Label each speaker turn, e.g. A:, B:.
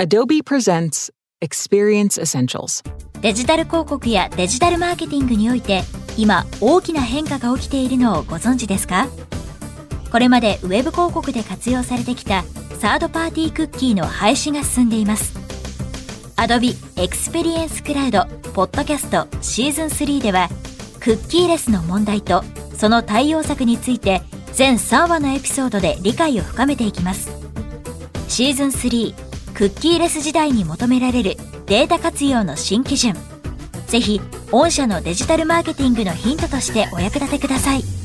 A: Adobe presents Experience Essentials.
B: デジタル広告やデジタルマーケティングにおいて今大きな変化が起きているのをご存知ですか？これまでウェブ広告で活用されてきたサードパーティークッキーの廃止が進んでいます。Adobe Experience Cloud Podcast シーズン3ではクッキーレスの問題とその対応策について全3話のエピソードで理解を深めていきます。シーズン3クッキーレス時代に求められるデータ活用の新基準。ぜひ御社のデジタルマーケティングのヒントとしてお役立てください。